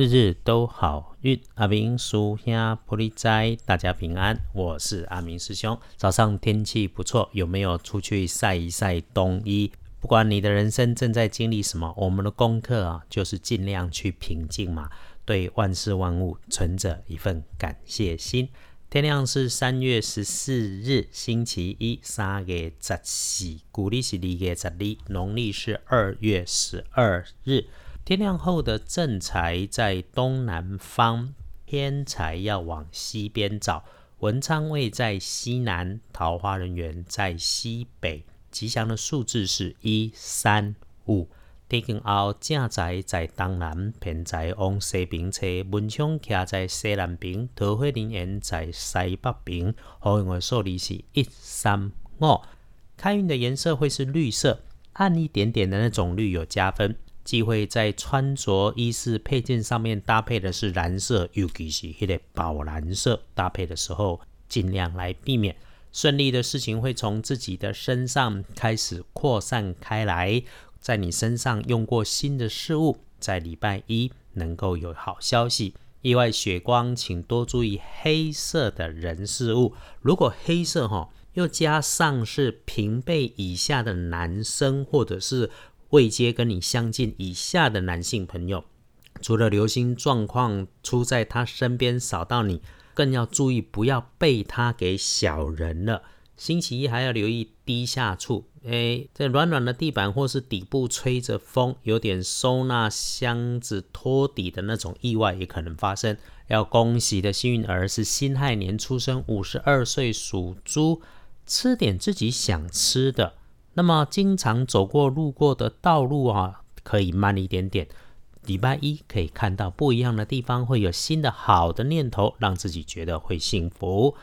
日日都好运，阿明叔兄玻璃斋，大家平安。我是阿明师兄。早上天气不错，有没有出去晒一晒冬衣？不管你的人生正在经历什么，我们的功课啊，就是尽量去平静嘛，对万事万物存着一份感谢心。天亮是三月十四日，星期一，三月十四，古历是二月十二，农历是二月十二日。天亮后的正财在东南方，偏财要往西边找。文昌位在西南，桃花人员在西北。吉祥的数字是一三五。天光后，正财在东南，偏财往西边车，文昌徛在西南边，桃花人缘在西北边。好运的数字是一三五。开运的颜色会是绿色，暗一点点的那种绿有加分。忌讳在穿着衣饰配件上面搭配的是蓝色，尤其是迄个宝蓝色搭配的时候，尽量来避免。顺利的事情会从自己的身上开始扩散开来，在你身上用过新的事物，在礼拜一能够有好消息。意外血光，请多注意黑色的人事物。如果黑色哈，又加上是平辈以下的男生，或者是位阶跟你相近以下的男性朋友，除了流星状况出在他身边扫到你。更要注意，不要被他给小人了。星期一还要留意低下处，哎，这软软的地板或是底部吹着风，有点收纳箱子托底的那种意外也可能发生。要恭喜的幸运儿是辛亥年出生，五十二岁属猪，吃点自己想吃的。那么经常走过路过的道路啊，可以慢一点点。礼拜一可以看到不一样的地方，会有新的好的念头，让自己觉得会幸福。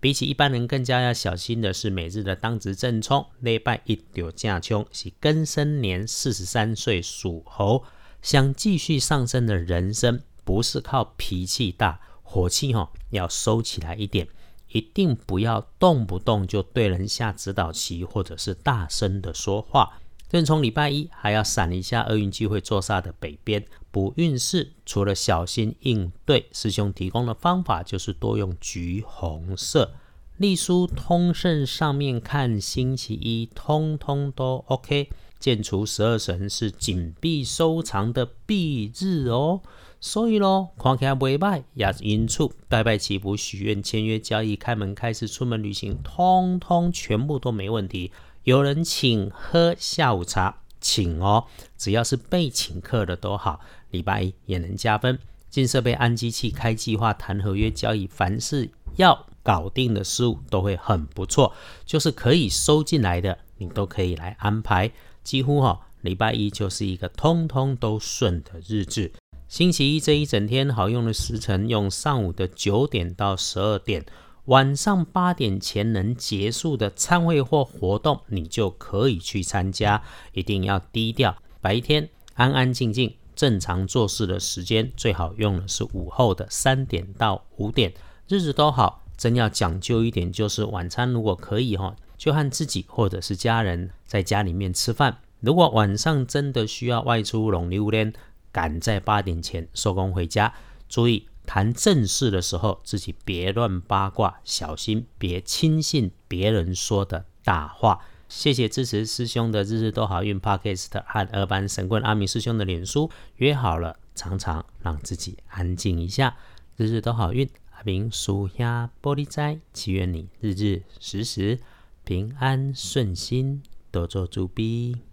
比起一般人更加要小心的是每日的当值正冲。礼拜一丢架冲是庚申年四十三岁属猴，想继续上升的人生，不是靠脾气大火气哈，要收起来一点，一定不要动不动就对人下指导棋，或者是大声的说话。正从礼拜一还要闪一下厄运机会坐煞的北边补运势，除了小心应对，师兄提供的方法就是多用橘红色。隶书通胜上面看星期一通通都 OK。建除十二神是紧闭收藏的闭日哦，所以咯，看起来未歹，也是因处拜拜祈福许愿签约交易开门开始出门旅行，通通全部都没问题。有人请喝下午茶，请哦，只要是被请客的都好。礼拜一也能加分。进设备、安机器、开计划、谈合约、交易，凡是要搞定的事物都会很不错。就是可以收进来的，你都可以来安排。几乎哈，礼拜一就是一个通通都顺的日子。星期一这一整天好用的时辰，用上午的九点到十二点。晚上八点前能结束的参会或活动，你就可以去参加。一定要低调，白天安安静静、正常做事的时间，最好用的是午后的三点到五点。日子都好，真要讲究一点，就是晚餐如果可以哈，就和自己或者是家人在家里面吃饭。如果晚上真的需要外出龙溜连，赶在八点前收工回家，注意。谈正事的时候，自己别乱八卦，小心别轻信别人说的大话。谢谢支持师兄的日日都好运 Podcast 和二班神棍阿明师兄的脸书，约好了常常让自己安静一下。日日都好运，阿明属下玻璃斋，祈愿你日日时时平安顺心，多做主逼。